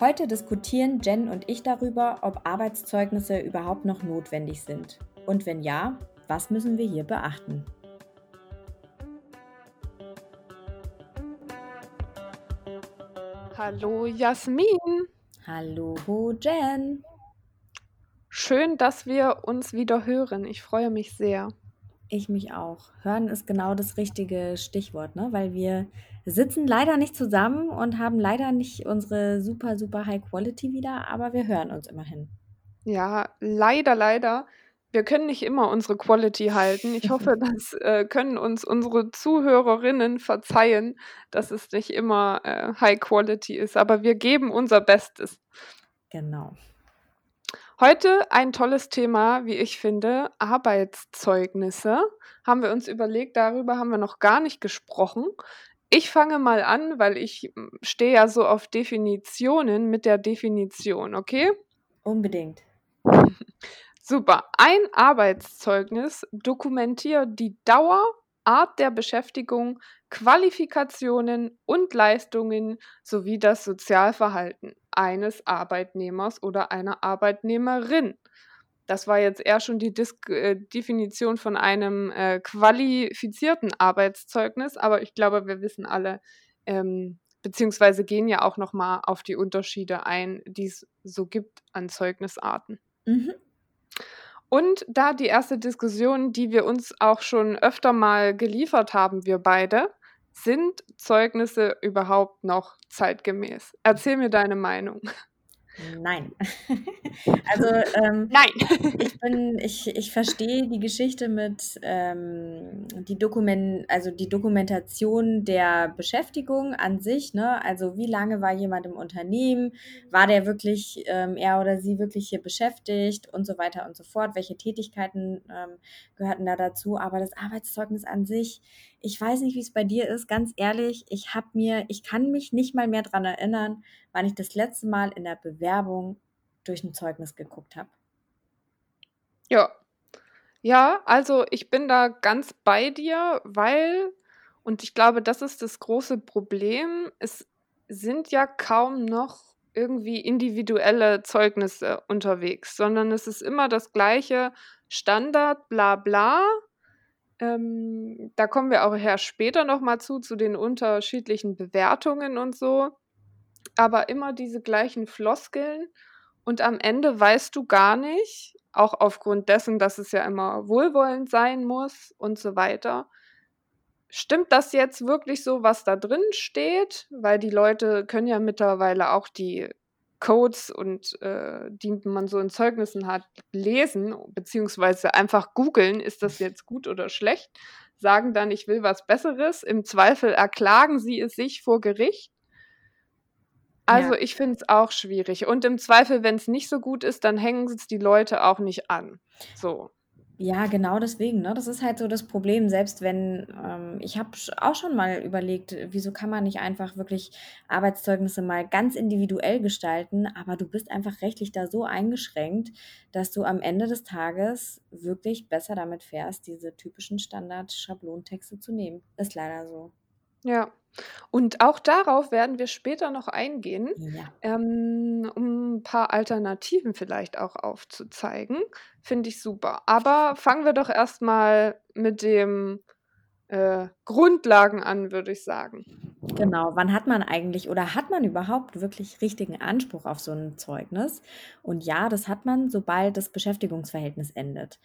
Heute diskutieren Jen und ich darüber, ob Arbeitszeugnisse überhaupt noch notwendig sind. Und wenn ja, was müssen wir hier beachten? Hallo Jasmin. Hallo Jen. Schön, dass wir uns wieder hören. Ich freue mich sehr. Ich mich auch. Hören ist genau das richtige Stichwort, ne? Weil wir sitzen leider nicht zusammen und haben leider nicht unsere super, super High Quality wieder, aber wir hören uns immerhin. Ja, leider, leider. Wir können nicht immer unsere Quality halten. Ich hoffe, das äh, können uns unsere Zuhörerinnen verzeihen, dass es nicht immer äh, High Quality ist, aber wir geben unser Bestes. Genau. Heute ein tolles Thema, wie ich finde, Arbeitszeugnisse. Haben wir uns überlegt, darüber haben wir noch gar nicht gesprochen. Ich fange mal an, weil ich hm, stehe ja so auf Definitionen mit der Definition, okay? Unbedingt. Super. Ein Arbeitszeugnis dokumentiert die Dauer, Art der Beschäftigung, Qualifikationen und Leistungen sowie das Sozialverhalten eines Arbeitnehmers oder einer Arbeitnehmerin. Das war jetzt eher schon die Dis äh, Definition von einem äh, qualifizierten Arbeitszeugnis, aber ich glaube, wir wissen alle, ähm, beziehungsweise gehen ja auch nochmal auf die Unterschiede ein, die es so gibt an Zeugnisarten. Mhm. Und da die erste Diskussion, die wir uns auch schon öfter mal geliefert haben, wir beide, sind Zeugnisse überhaupt noch zeitgemäß? Erzähl mir deine Meinung. Nein. also ähm, Nein. ich bin, ich, ich verstehe die Geschichte mit ähm, die Dokument, also die Dokumentation der Beschäftigung an sich, ne? Also wie lange war jemand im Unternehmen, war der wirklich, ähm, er oder sie wirklich hier beschäftigt und so weiter und so fort, welche Tätigkeiten ähm, gehörten da dazu, aber das Arbeitszeugnis an sich, ich weiß nicht, wie es bei dir ist, ganz ehrlich, ich habe mir, ich kann mich nicht mal mehr dran erinnern, wann ich das letzte Mal in der Bewerbung durch ein Zeugnis geguckt habe. Ja. Ja, also ich bin da ganz bei dir, weil, und ich glaube, das ist das große Problem, es sind ja kaum noch irgendwie individuelle Zeugnisse unterwegs, sondern es ist immer das gleiche Standard, bla bla. Ähm, da kommen wir auch her später nochmal zu, zu den unterschiedlichen Bewertungen und so aber immer diese gleichen Floskeln und am Ende weißt du gar nicht, auch aufgrund dessen, dass es ja immer wohlwollend sein muss und so weiter. Stimmt das jetzt wirklich so, was da drin steht? Weil die Leute können ja mittlerweile auch die Codes und äh, die man so in Zeugnissen hat, lesen, beziehungsweise einfach googeln, ist das jetzt gut oder schlecht, sagen dann, ich will was Besseres. Im Zweifel erklagen sie es sich vor Gericht. Also Ja. ich finde es auch schwierig. Und im Zweifel, wenn es nicht so gut ist, dann hängen es die Leute auch nicht an. So. Ja, genau deswegen, ne? Das ist halt so das Problem, selbst wenn ähm, ich habe auch schon mal überlegt, wieso kann man nicht einfach wirklich Arbeitszeugnisse mal ganz individuell gestalten, aber du bist einfach rechtlich da so eingeschränkt, dass du am Ende des Tages wirklich besser damit fährst, diese typischen Standard-Schablontexte zu nehmen. Ist leider so. Ja. Und auch darauf werden wir später noch eingehen, Ja. ähm, um ein paar Alternativen vielleicht auch aufzuzeigen. Finde ich super. Aber fangen wir doch erst mal mit dem äh, Grundlagen an, würde ich sagen. Genau, wann hat man eigentlich oder hat man überhaupt wirklich richtigen Anspruch auf so ein Zeugnis? Und ja, das hat man, sobald das Beschäftigungsverhältnis endet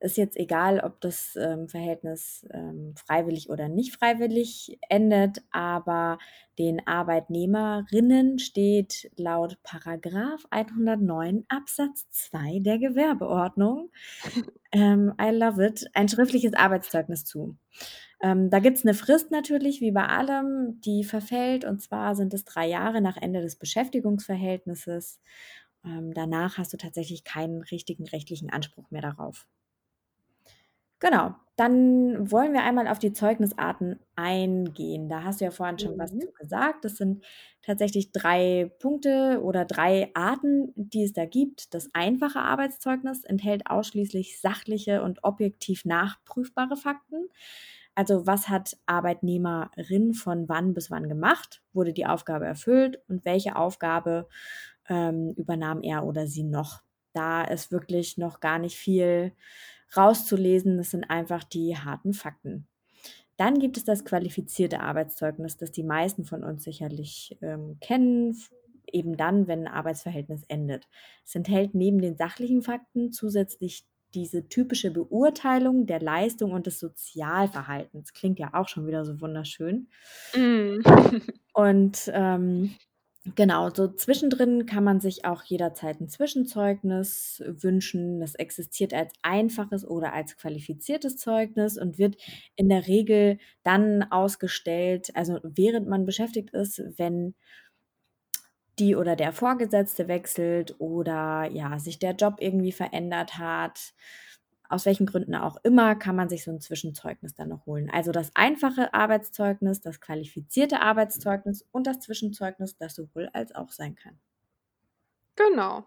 ist jetzt egal, ob das ähm, Verhältnis ähm, freiwillig oder nicht freiwillig endet, aber den Arbeitnehmerinnen steht laut Paragraph 109 Absatz 2 der Gewerbeordnung, ähm, I love it, ein schriftliches Arbeitszeugnis zu. Ähm, da gibt es eine Frist natürlich, wie bei allem, die verfällt, und zwar sind es drei Jahre nach Ende des Beschäftigungsverhältnisses. Ähm, danach hast du tatsächlich keinen richtigen rechtlichen Anspruch mehr darauf. Genau, dann wollen wir einmal auf die Zeugnisarten eingehen. Da hast du ja vorhin schon was mhm. gesagt. Das sind tatsächlich drei Punkte oder drei Arten, die es da gibt. Das einfache Arbeitszeugnis enthält ausschließlich sachliche und objektiv nachprüfbare Fakten. Also was hat Arbeitnehmerin von wann bis wann gemacht? Wurde die Aufgabe erfüllt und welche Aufgabe ähm, übernahm er oder sie noch? Da ist wirklich noch gar nicht viel rauszulesen. Das sind einfach die harten Fakten. Dann gibt es das qualifizierte Arbeitszeugnis, das die meisten von uns sicherlich ähm, kennen, eben dann, wenn ein Arbeitsverhältnis endet. Es enthält neben den sachlichen Fakten zusätzlich diese typische Beurteilung der Leistung und des Sozialverhaltens. Klingt ja auch schon wieder so wunderschön. Mm. Und ähm, genau, so zwischendrin kann man sich auch jederzeit ein Zwischenzeugnis wünschen. Das existiert als einfaches oder als qualifiziertes Zeugnis und wird in der Regel dann ausgestellt, also während man beschäftigt ist, wenn die oder der Vorgesetzte wechselt oder ja, sich der Job irgendwie verändert hat. Aus welchen Gründen auch immer kann man sich so ein Zwischenzeugnis dann noch holen. Also das einfache Arbeitszeugnis, das qualifizierte Arbeitszeugnis und das Zwischenzeugnis, das sowohl als auch sein kann. Genau.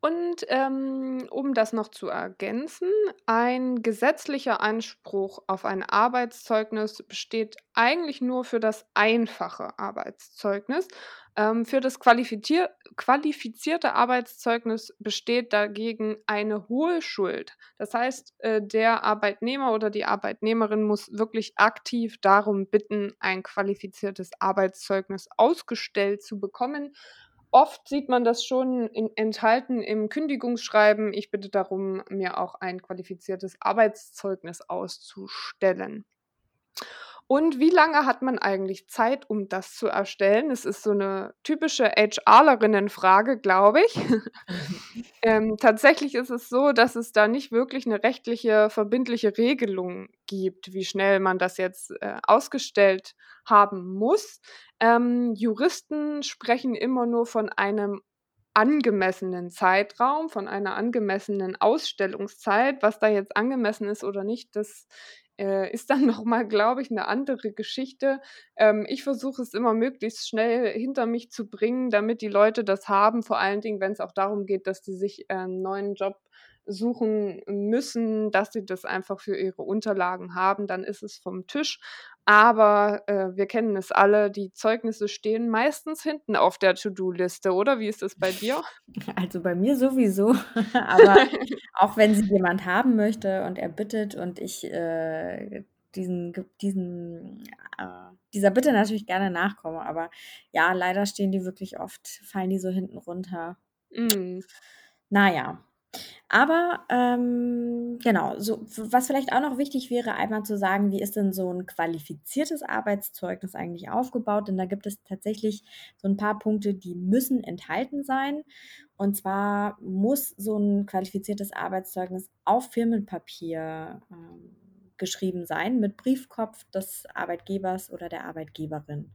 Und ähm, um das noch zu ergänzen, ein gesetzlicher Anspruch auf ein Arbeitszeugnis besteht eigentlich nur für das einfache Arbeitszeugnis. Ähm, für das qualifizier qualifizierte Arbeitszeugnis besteht dagegen eine hohe Schuld. Das heißt, äh, der Arbeitnehmer oder die Arbeitnehmerin muss wirklich aktiv darum bitten, ein qualifiziertes Arbeitszeugnis ausgestellt zu bekommen Oft sieht man das schon in, enthalten im Kündigungsschreiben. Ich bitte darum, mir auch ein qualifiziertes Arbeitszeugnis auszustellen. Und wie lange hat man eigentlich Zeit, um das zu erstellen? Es ist so eine typische HRlerinnen-Frage, glaube ich. ähm, tatsächlich ist es so, dass es da nicht wirklich eine rechtliche, verbindliche Regelung gibt, wie schnell man das jetzt äh, ausgestellt haben muss. Ähm, Juristen sprechen immer nur von einem angemessenen Zeitraum, von einer angemessenen Ausstellungszeit. Was da jetzt angemessen ist oder nicht, das äh, ist dann nochmal, glaube ich, eine andere Geschichte. Ähm, ich versuche es immer möglichst schnell hinter mich zu bringen, damit die Leute das haben, vor allen Dingen, wenn es auch darum geht, dass die sich äh, einen neuen Job suchen müssen, dass sie das einfach für ihre Unterlagen haben, dann ist es vom Tisch. Aber äh, wir kennen es alle, die Zeugnisse stehen meistens hinten auf der To-Do-Liste, oder? Wie ist es bei dir? Also bei mir sowieso. Aber auch wenn sie jemand haben möchte und er bittet und ich äh, diesen, diesen, äh, dieser Bitte natürlich gerne nachkomme. Aber ja, leider stehen die wirklich oft, fallen die so hinten runter. Mm. Naja, aber ähm, genau, so, was vielleicht auch noch wichtig wäre, einmal zu sagen, wie ist denn so ein qualifiziertes Arbeitszeugnis eigentlich aufgebaut? Denn da gibt es tatsächlich so ein paar Punkte, die müssen enthalten sein. Und zwar muss so ein qualifiziertes Arbeitszeugnis auf Firmenpapier ähm, geschrieben sein mit Briefkopf des Arbeitgebers oder der Arbeitgeberin.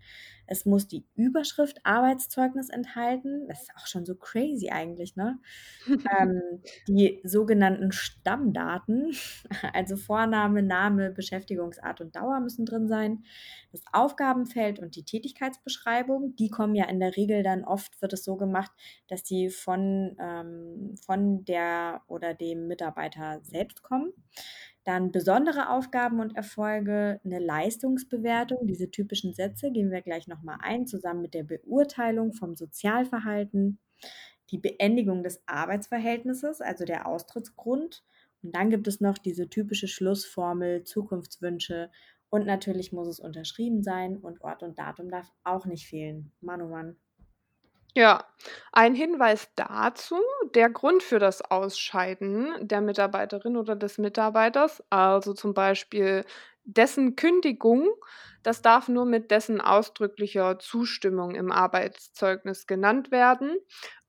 Es muss die Überschrift Arbeitszeugnis enthalten. Das ist auch schon so crazy eigentlich, ne? ähm, die sogenannten Stammdaten, also Vorname, Name, Beschäftigungsart und Dauer müssen drin sein. Das Aufgabenfeld und die Tätigkeitsbeschreibung, die kommen ja in der Regel dann oft, wird es so gemacht, dass die von, ähm, von der oder dem Mitarbeiter selbst kommen. Dann besondere Aufgaben und Erfolge, eine Leistungsbewertung, diese typischen Sätze gehen wir gleich nochmal ein, zusammen mit der Beurteilung vom Sozialverhalten, die Beendigung des Arbeitsverhältnisses, also der Austrittsgrund. Und dann gibt es noch diese typische Schlussformel, Zukunftswünsche und natürlich muss es unterschrieben sein und Ort und Datum darf auch nicht fehlen. Mann, oh Mann. Ja, ein Hinweis dazu, der Grund für das Ausscheiden der Mitarbeiterin oder des Mitarbeiters, also zum Beispiel dessen Kündigung, das darf nur mit dessen ausdrücklicher Zustimmung im Arbeitszeugnis genannt werden.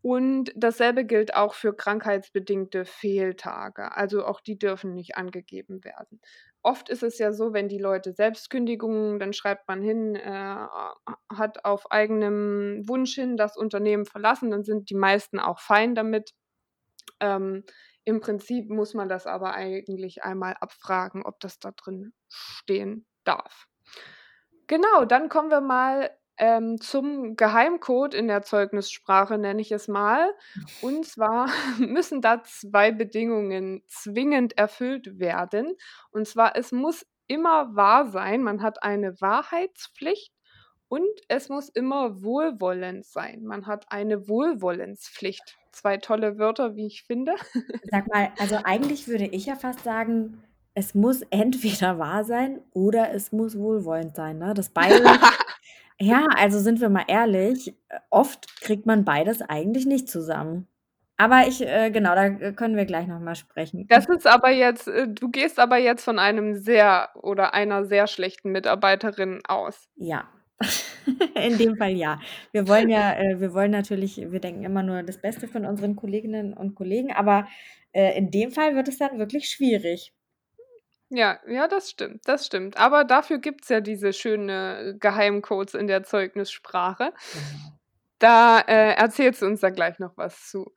Und dasselbe gilt auch für krankheitsbedingte Fehltage. Also auch die dürfen nicht angegeben werden oft ist es ja so, wenn die Leute selbst Kündigungen, dann schreibt man hin, äh, hat auf eigenem Wunsch hin das Unternehmen verlassen, dann sind die meisten auch fein damit. Ähm, Im Prinzip muss man das aber eigentlich einmal abfragen, ob das da drin stehen darf. Genau, dann kommen wir mal ähm, zum Geheimcode in der Zeugnissprache, nenne ich es mal. Und zwar müssen da zwei Bedingungen zwingend erfüllt werden. Und zwar, es muss immer wahr sein, man hat eine Wahrheitspflicht und es muss immer wohlwollend sein. Man hat eine Wohlwollenspflicht. Zwei tolle Wörter, wie ich finde. Sag mal, also eigentlich würde ich ja fast sagen, es muss entweder wahr sein oder es muss wohlwollend sein, ne? Das beide ja, also sind wir mal ehrlich, oft kriegt man beides eigentlich nicht zusammen. Aber ich äh, genau, da äh, können wir gleich noch mal sprechen. Das ist aber jetzt äh, du gehst aber jetzt von einem sehr oder einer sehr schlechten Mitarbeiterin aus. Ja. In dem Fall ja. Wir wollen ja äh, wir wollen natürlich wir denken immer nur das Beste von unseren Kolleginnen und Kollegen, aber, äh, in dem Fall wird es dann wirklich schwierig. Ja, ja, das stimmt, das stimmt. Aber dafür gibt es ja diese schöne Geheimcodes in der Zeugnissprache. Genau. Da, äh, erzählst du uns da gleich noch was zu.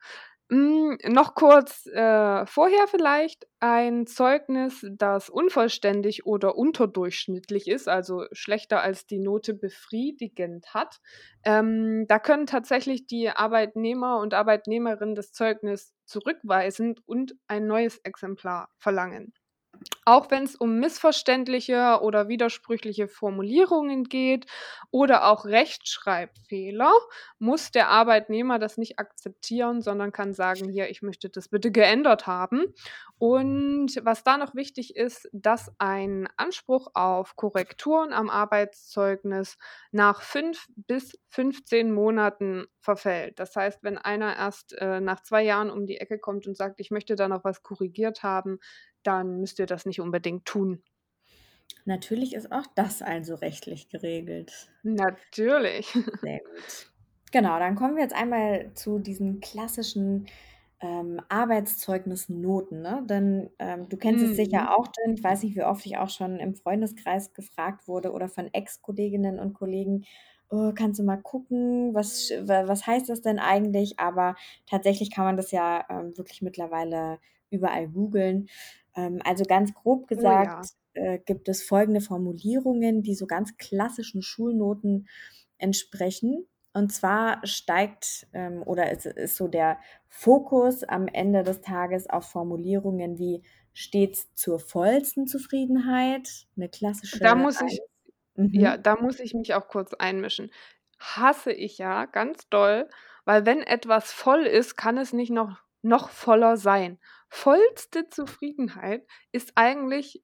Hm, noch kurz, äh, vorher vielleicht ein Zeugnis, das unvollständig oder unterdurchschnittlich ist, also schlechter als die Note befriedigend hat. Ähm, da können tatsächlich die Arbeitnehmer und Arbeitnehmerinnen das Zeugnis zurückweisen und ein neues Exemplar verlangen. Auch wenn es um missverständliche oder widersprüchliche Formulierungen geht oder auch Rechtschreibfehler, muss der Arbeitnehmer das nicht akzeptieren, sondern kann sagen: „Hier, ich möchte das bitte geändert haben.“ Und was da noch wichtig ist, dass ein Anspruch auf Korrekturen am Arbeitszeugnis nach 5 bis 15 Monaten verfällt. Das heißt, wenn einer erst, äh, nach 2 Jahren um die Ecke kommt und sagt: „Ich möchte da noch was korrigiert haben“, dann müsst ihr das nicht unbedingt tun. Natürlich ist auch das also rechtlich geregelt. Natürlich. Sehr gut. Genau, dann kommen wir jetzt einmal zu diesen klassischen ähm, Arbeitszeugnisnoten, ne? Denn ähm, du kennst es sicher Mhm. auch, denn ich weiß nicht, wie oft ich auch schon im Freundeskreis gefragt wurde oder von Ex-Kolleginnen und Kollegen, oh, kannst du mal gucken, was, was heißt das denn eigentlich? Aber tatsächlich kann man das ja ähm, wirklich mittlerweile überall googeln. Ähm, also ganz grob Oh gesagt ja. äh, gibt es folgende Formulierungen, die so ganz klassischen Schulnoten entsprechen. Und zwar steigt ähm, oder ist, ist so der Fokus am Ende des Tages auf Formulierungen wie stets zur vollsten Zufriedenheit, eine Da klassische muss ich 1. ja, Mhm. da muss ich mich auch kurz einmischen. Hasse ich ja ganz doll, weil wenn etwas voll ist, kann es nicht noch noch voller sein. Vollste Zufriedenheit ist eigentlich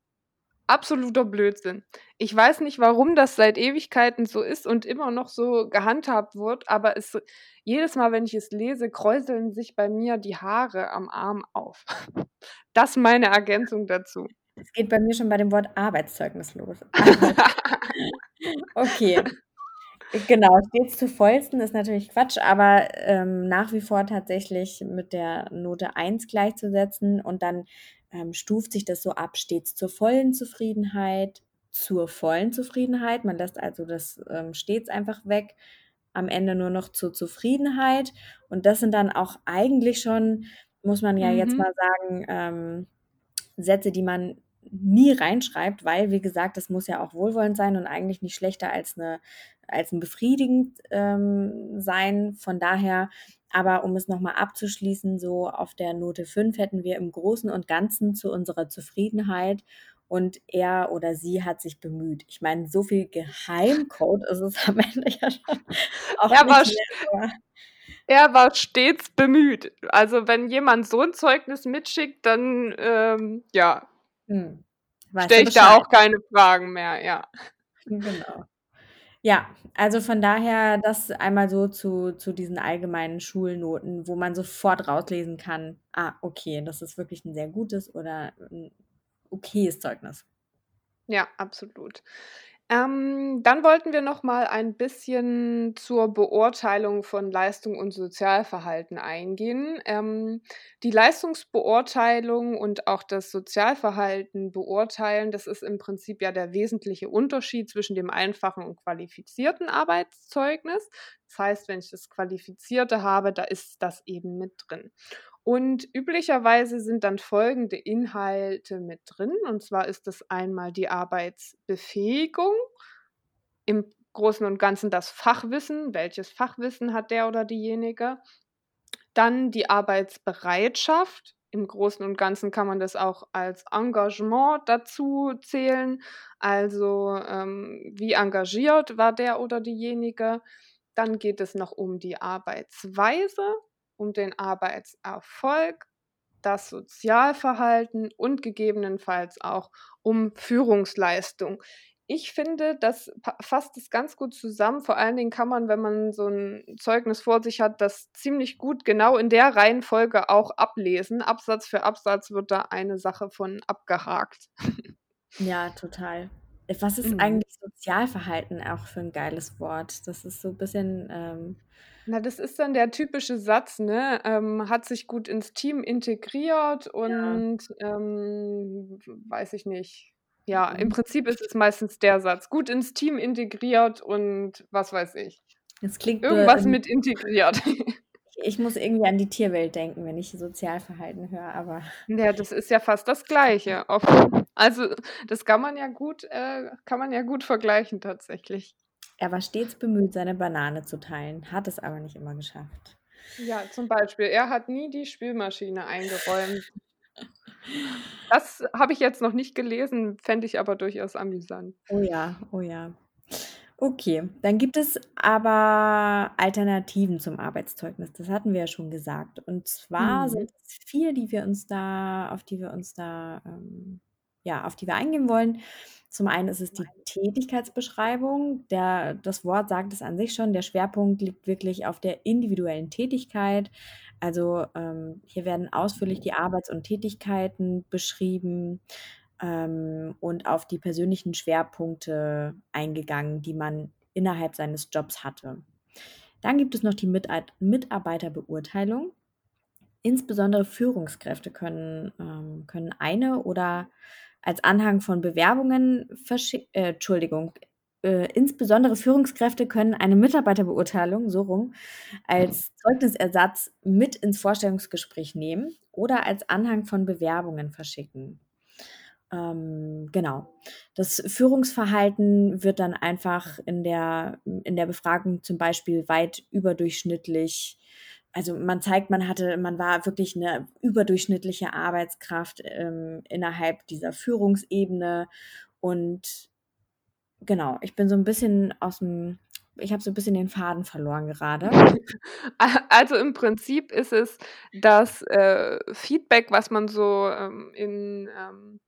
Absoluter Blödsinn. Ich weiß nicht, warum das seit Ewigkeiten so ist und immer noch so gehandhabt wird, aber es jedes Mal, wenn ich es lese, kräuseln sich bei mir die Haare am Arm auf. Das meine Ergänzung dazu. Es geht bei mir schon bei dem Wort Arbeitszeugnis los. Okay. Genau, stets zur vollsten ist natürlich Quatsch, aber, ähm, nach wie vor tatsächlich mit der Note 1 gleichzusetzen und dann, ähm, stuft sich das so ab, stets zur vollen Zufriedenheit, zur vollen Zufriedenheit. Man lässt also das, ähm, stets einfach weg, am Ende nur noch zur Zufriedenheit und das sind dann auch eigentlich schon, muss man ja jetzt Mhm. mal sagen, ähm, Sätze, die man nie reinschreibt, weil, wie gesagt, das muss ja auch wohlwollend sein und eigentlich nicht schlechter als 'ne als 'n befriedigend, ähm, sein. Von daher aber um es noch mal abzuschließen, so auf der Note 5 hätten wir im Großen und Ganzen zu unserer Zufriedenheit und er oder sie hat sich bemüht. Ich meine, so viel Geheimcode ist es am Ende ja schon auch Er war mehr, er war stets bemüht. Also, wenn jemand so 'n Zeugnis mitschickt, dann, ähm, ja, du stelle ich da auch keine Fragen mehr, ja. Genau. Ja, also von daher das einmal so zu zu diesen allgemeinen Schulnoten, wo man sofort rauslesen kann: „Ah, okay, das ist wirklich 'n sehr gutes oder 'n okayes Zeugnis.“ Ja, absolut. Ähm, dann wollten wir noch mal ein bisschen zur Beurteilung von Leistung und Sozialverhalten eingehen. Ähm, die Leistungsbeurteilung und auch das Sozialverhalten beurteilen, das ist im Prinzip ja der wesentliche Unterschied zwischen dem einfachen und qualifizierten Arbeitszeugnis. Das heißt, wenn ich das Qualifizierte habe, da ist das eben mit drin. Und üblicherweise sind dann folgende Inhalte mit drin. Und zwar ist es einmal die Arbeitsbefähigung, im Großen und Ganzen das Fachwissen, welches Fachwissen hat der oder diejenige. Dann die Arbeitsbereitschaft, im Großen und Ganzen kann man das auch als Engagement dazu zählen. Also, ähm, wie engagiert war der oder diejenige? Dann geht es noch um die Arbeitsweise, um den Arbeitserfolg, das Sozialverhalten und gegebenenfalls auch um Führungsleistung. Ich finde, das fasst es ganz gut zusammen. Vor allen Dingen kann man, wenn man so ein Zeugnis vor sich hat, das ziemlich gut genau in der Reihenfolge auch ablesen. Absatz für Absatz wird da eine Sache von abgehakt. Ja, total. Was ist Mhm. eigentlich Sozialverhalten auch für ein geiles Wort? Das ist so ein bisschen, ähm Na, das ist dann der typische Satz, ne? Ähm, hat sich gut ins Team integriert Ja. und, ähm, weiß ich nicht. Ja, im Prinzip ist es meistens der Satz: „Gut ins Team integriert“ und was weiß ich. Es klingt, äh, Irgendwas mit integriert. Ich muss irgendwie an die Tierwelt denken, wenn ich Sozialverhalten höre, aber Ja, das ist ja fast das Gleiche. also, das kann man ja gut äh, kann man ja gut vergleichen tatsächlich. Er war stets bemüht, seine Banane zu teilen, hat es aber nicht immer geschafft. Ja, zum Beispiel, er hat nie die Spülmaschine eingeräumt. Das habe ich jetzt noch nicht gelesen, fände ich aber durchaus amüsant. Oh ja, oh ja. Okay, dann gibt es aber Alternativen zum Arbeitszeugnis. Das hatten wir ja schon gesagt. Und zwar Mhm. sind es vier, die wir uns da auf die wir uns da, ähm ja, auf die wir eingehen wollen. Zum einen ist es die Tätigkeitsbeschreibung. Der das Wort sagt es an sich schon, der Schwerpunkt liegt wirklich auf der individuellen Tätigkeit. Also, ähm, hier werden ausführlich die Arbeits und Tätigkeiten beschrieben ähm, und auf die persönlichen Schwerpunkte eingegangen, die man innerhalb seines Jobs hatte. Dann gibt es noch die Mitarbeiterbeurteilung. Insbesondere Führungskräfte können, ähm, können eine oder als Anhang von Bewerbungen verschicken, äh, Entschuldigung, äh, insbesondere Führungskräfte können eine Mitarbeiterbeurteilung, so rum, als Zeugnisersatz mit ins Vorstellungsgespräch nehmen oder als Anhang von Bewerbungen verschicken. Ähm, genau. Das Führungsverhalten wird dann einfach in der, in der Befragung zum Beispiel weit überdurchschnittlich also man zeigt, man hatte, man war wirklich eine überdurchschnittliche Arbeitskraft ähm, innerhalb dieser Führungsebene und genau, ich bin so ein bisschen aus dem, ich habe so ein bisschen den Faden verloren gerade. Also im Prinzip ist es das äh, Feedback, was man so ähm, in ähm,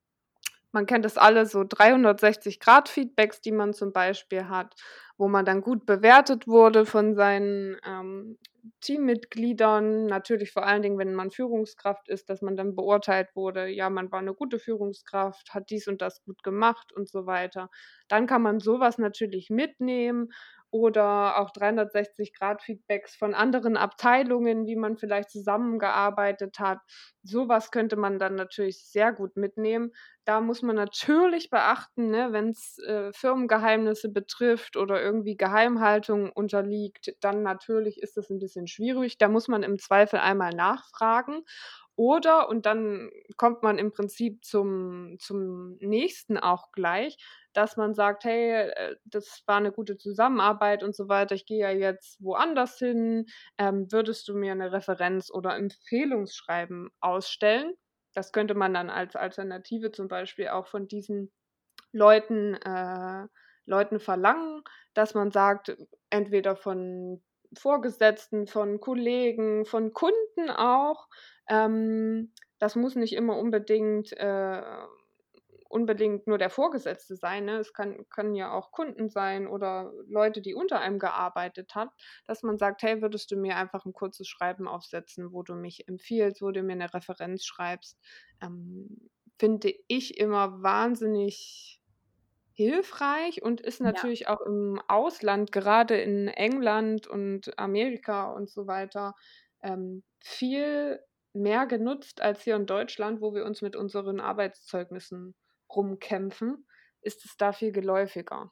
man kennt das alle, so 360-Grad-Feedbacks, die man zum Beispiel hat, wo man dann gut bewertet wurde von seinen ähm, Teammitgliedern. Natürlich vor allen Dingen, wenn man Führungskraft ist, dass man dann beurteilt wurde, ja, man war eine gute Führungskraft, hat dies und das gut gemacht und so weiter. Dann kann man sowas natürlich mitnehmen oder auch 360-Grad-Feedbacks von anderen Abteilungen, wie man vielleicht zusammengearbeitet hat. Sowas könnte man dann natürlich sehr gut mitnehmen. Da muss man natürlich beachten, ne, wenn es äh, Firmengeheimnisse betrifft oder irgendwie Geheimhaltung unterliegt, dann natürlich ist das ein bisschen schwierig. Da muss man im Zweifel einmal nachfragen. Oder, und dann kommt man im Prinzip zum, zum nächsten auch gleich, dass man sagt, hey, äh, das war eine gute Zusammenarbeit und so weiter. Ich gehe ja jetzt woanders hin. Ähm, würdest du mir eine Referenz oder Empfehlungsschreiben ausstellen? Das könnte man dann als Alternative zum Beispiel auch von diesen Leuten, äh, Leuten verlangen, dass man sagt, entweder von Vorgesetzten, von Kollegen, von Kunden auch. Ähm, das muss nicht immer unbedingt äh, unbedingt nur der Vorgesetzte sein, ne? Es kann können ja auch Kunden sein oder Leute, die unter einem gearbeitet hat, dass man sagt: „Hey, würdest du mir einfach ein kurzes Schreiben aufsetzen, wo du mich empfiehlst, wo du mir eine Referenz schreibst?“ Ähm, finde ich immer wahnsinnig hilfreich und ist Ja. natürlich auch im Ausland, gerade in England und Amerika und so weiter, ähm, viel mehr genutzt als hier in Deutschland, wo wir uns mit unseren Arbeitszeugnissen rumkämpfen, ist es da viel geläufiger.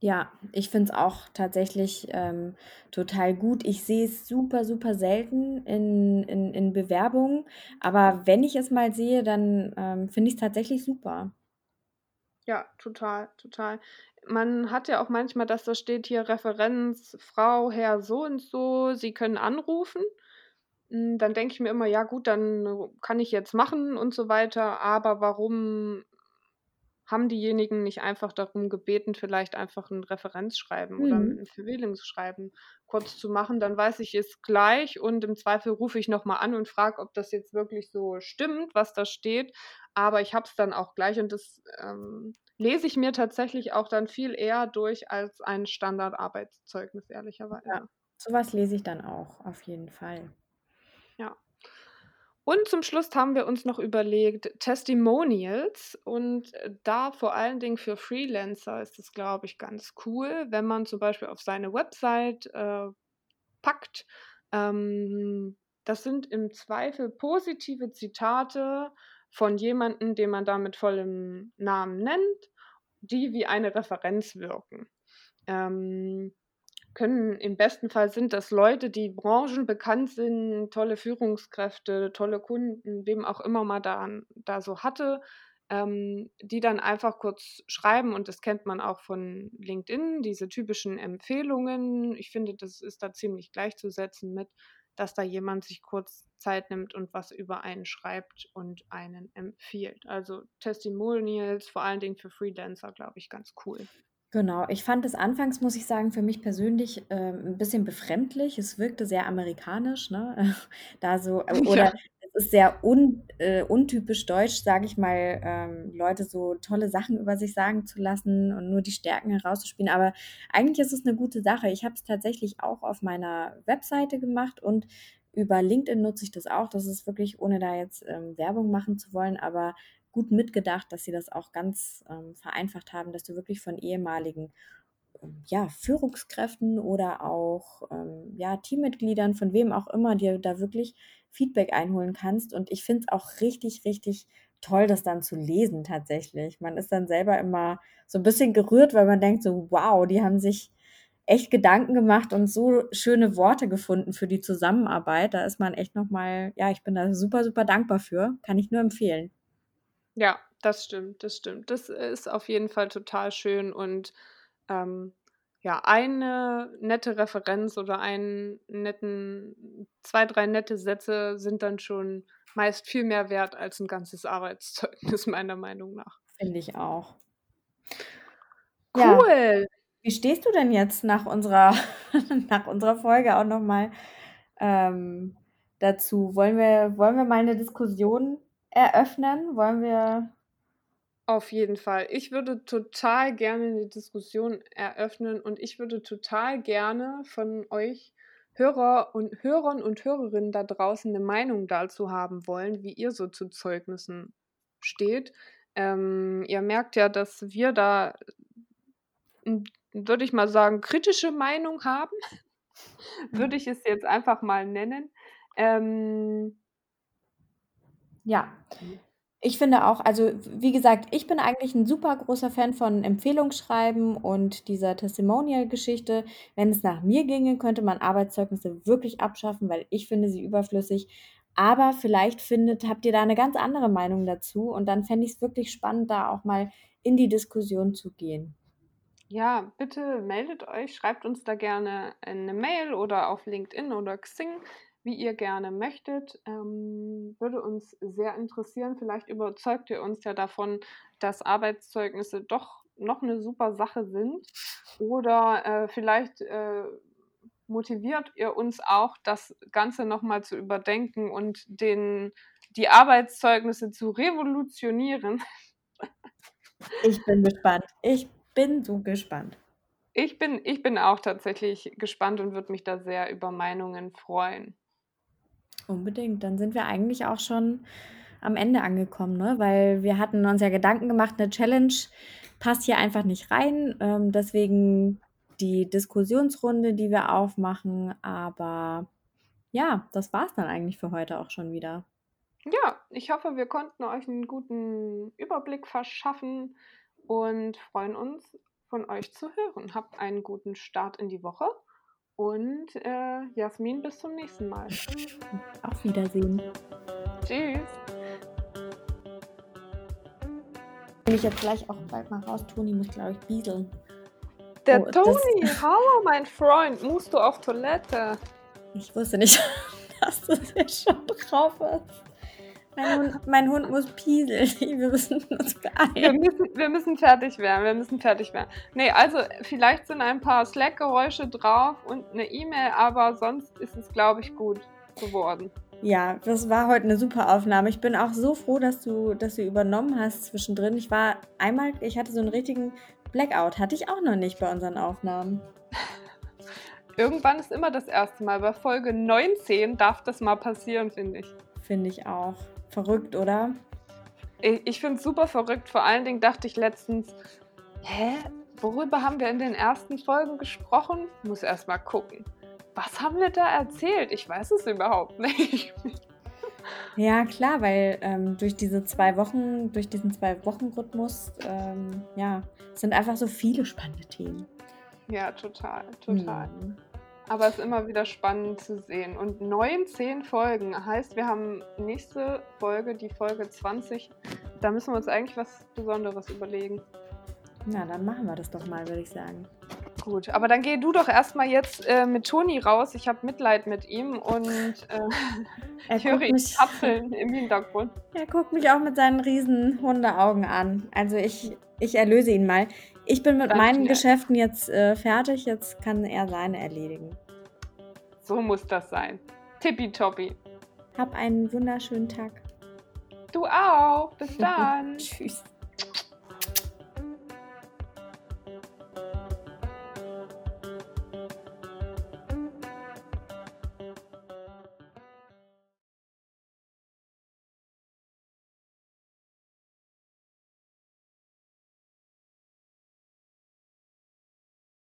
Ja, ich finde es auch tatsächlich, ähm, total gut. Ich sehe es super, super selten in in in Bewerbungen, aber wenn ich es mal sehe, dann, ähm, finde ich's tatsächlich super. Ja, total, total. Man hat ja auch manchmal, dass da steht hier Referenz Frau, Herr so und so, Sie können anrufen. Hm, dann denke ich mir immer: „Ja gut, dann kann ich jetzt machen und so weiter“, aber warum haben diejenigen nicht einfach darum gebeten, vielleicht einfach 'n Referenzschreiben oder Mhm. 'n Verwählungsschreiben kurz zu machen? Dann weiß ich es gleich und im Zweifel rufe ich noch mal an und frage, ob das jetzt wirklich so stimmt, was da steht. Aber ich habe es dann auch gleich und das, ähm, lese ich mir tatsächlich auch dann viel eher durch als ein Standardarbeitszeugnis, Ja, ehrlicherweise. so was lese ich dann auch, auf jeden Fall. Ja. Und zum Schluss haben wir uns noch überlegt, Testimonials und, äh, da vor allen Dingen für Freelancer ist es, glaube ich, ganz cool, wenn man zum Beispiel auf seine Website, äh, packt. Ähm, das sind im Zweifel positive Zitate von jemandem, den man da mit vollem Namen nennt, die wie eine Referenz wirken. Ähm, können im besten Fall sind das Leute, die branchenbekannt sind, tolle Führungskräfte, tolle Kunden, wem auch immer man da da so hatte, ähm, die dann einfach kurz schreiben und das kennt man auch von LinkedIn, diese typischen Empfehlungen. Ich finde, das ist da ziemlich gleichzusetzen mit, dass da jemand sich kurz Zeit nimmt und was über einen schreibt und einen empfiehlt. Also, Testimonials, vor allen Dingen für Freelancer, glaube ich, ganz cool. Genau, ich fand es anfangs, muss ich sagen, für mich persönlich, ähm, 'n bisschen befremdlich. Es wirkte sehr amerikanisch, ne? Da so oder Ja. es ist sehr un äh, untypisch deutsch, sage ich mal, ähm, Leute so tolle Sachen über sich sagen zu lassen und nur die Stärken herauszuspielen. Aber eigentlich ist es 'ne gute Sache. Ich habe es tatsächlich auch auf meiner Webseite gemacht und über LinkedIn nutze ich das auch. Das ist wirklich, ohne da jetzt, ähm, Werbung machen zu wollen, aber gut mitgedacht, dass sie das auch ganz, ähm, vereinfacht haben, dass du wirklich von ehemaligen, ähm, ja, Führungskräften oder auch, ähm, ja, Teammitgliedern, von wem auch immer, dir da wirklich Feedback einholen kannst. Und ich finde es auch richtig, richtig toll, das dann zu lesen tatsächlich. Man ist dann selber immer so 'n bisschen gerührt, weil man denkt so: „Wow, die haben sich echt Gedanken gemacht und so schöne Worte gefunden für die Zusammenarbeit.“ Da ist man echt noch mal ja, ich bin da super, super dankbar für. Kann ich nur empfehlen. Ja, das stimmt, das stimmt. Das ist auf jeden Fall total schön und, ähm, ja, eine nette Referenz oder einen netten 2, 3 nette Sätze sind dann schon meist viel mehr wert als 'n ganzes Arbeitszeugnis meiner Meinung nach. Finde ich auch. Ja. Cool. Wie stehst du denn jetzt nach unserer nach unserer Folge auch noch mal, ähm, dazu? Wollen wir wollen wir mal 'ne Diskussion eröffnen? Wollen wir Auf jeden Fall. Ich würde total gerne 'ne Diskussion eröffnen und ich würde total gerne von euch Hörer und Hörern und Hörerinnen da draußen 'ne Meinung dazu haben wollen, wie ihr so zu Zeugnissen steht. Ähm, ihr merkt ja, dass wir da, hm, würde ich mal sagen, kritische Meinung haben, würde ich es jetzt einfach mal nennen. Ähm Ja. Ich finde auch also, wie gesagt, ich bin eigentlich 'n super großer Fan von Empfehlungsschreiben und dieser Testimonial-Geschichte. Wenn es nach mir ginge, könnte man Arbeitszeugnisse wirklich abschaffen, weil ich finde sie überflüssig. Aber vielleicht findet habt ihr da 'ne ganz andere Meinung dazu und dann fände ich's wirklich spannend, da auch mal in die Diskussion zu gehen. Ja, bitte meldet euch, schreibt uns da gerne, äh, 'ne Mail oder auf LinkedIn oder Xing, wie ihr gerne möchtet. Ähm, würde uns sehr interessieren. Vielleicht überzeugt ihr uns ja davon, dass Arbeitszeugnisse doch noch 'ne super Sache sind. Oder, äh, vielleicht, äh, motiviert ihr uns auch, das Ganze noch mal zu überdenken und den die Arbeitszeugnisse zu revolutionieren. Ich bin gespannt. Ich bin so gespannt. Ich bin ich bin auch tatsächlich gespannt und würde mich da sehr über Meinungen freuen. Unbedingt. Dann sind wir eigentlich auch schon am Ende angekommen, ne? Weil wir hatten uns ja Gedanken gemacht, 'ne Challenge passt hier einfach nicht rein. Ähm, deswegen die Diskussionsrunde, die wir aufmachen. Aber ja, das war's dann eigentlich für heute auch schon wieder. Ja, ich hoffe, wir konnten euch 'n guten Überblick verschaffen und freuen uns, von euch zu hören. Habt einen guten Start in die Woche und, äh, Jasmin, bis zum nächsten Mal. Auf Wiedersehen. Tschüss. Ich jetzt gleich auch bald mal raus. Toni muss, glaube ich, bieseln. Der Oh, Toni, hallo, mein Freund, musst du auf Toilette? Ich wusste nicht, dass das jetzt schon drauf ist. Mein Hund, mein Hund muss pieseln. Wir müssen uns beeilen. Wir müssen, wir müssen fertig werden. Wir müssen fertig werden. Nee, also vielleicht sind ein paar Slack-Geräusche drauf und eine E-Mail, aber sonst ist es, glaube ich, gut geworden. Ja, das war heute eine super Aufnahme. Ich bin auch so froh, dass du, dass du übernommen hast zwischendrin. Ich war einmal, ich hatte so einen richtigen Blackout. Hatte ich auch noch nicht bei unseren Aufnahmen. Irgendwann ist immer das erste Mal. Bei Folge 19 darf das mal passieren, finde ich. Finde ich auch. Verrückt, oder? Ich, finde es super verrückt. Vor allen Dingen dachte ich letztens, hä? Worüber haben wir in den ersten Folgen gesprochen? Muss erst mal gucken. Was haben wir da erzählt? Ich weiß es überhaupt nicht. Ja, klar, weil ähm, durch diese zwei Wochen, durch diesen zwei Wochen Rhythmus, ähm, ja, sind einfach so viele spannende Themen. Ja, total, total. Mhm. Aber es ist immer wieder spannend zu sehen. Und 19 Folgen heißt, wir haben nächste Folge, die Folge 20. Da müssen wir uns eigentlich was Besonderes überlegen. Na, dann machen wir das doch mal, würde ich sagen. Gut, aber dann geh du doch erstmal jetzt äh, mit Toni raus. Ich habe Mitleid mit ihm und äh, ich höre ihn tapseln im Hintergrund. Er guckt mich auch mit seinen riesen Hundeaugen an. Also ich, ich erlöse ihn mal. Ich bin mit meinen. Geschäften jetzt äh, fertig. Jetzt kann er seine erledigen. So muss das sein. Tippitoppi. Hab einen wunderschönen Tag. Du auch. Bis dann. Tschüss.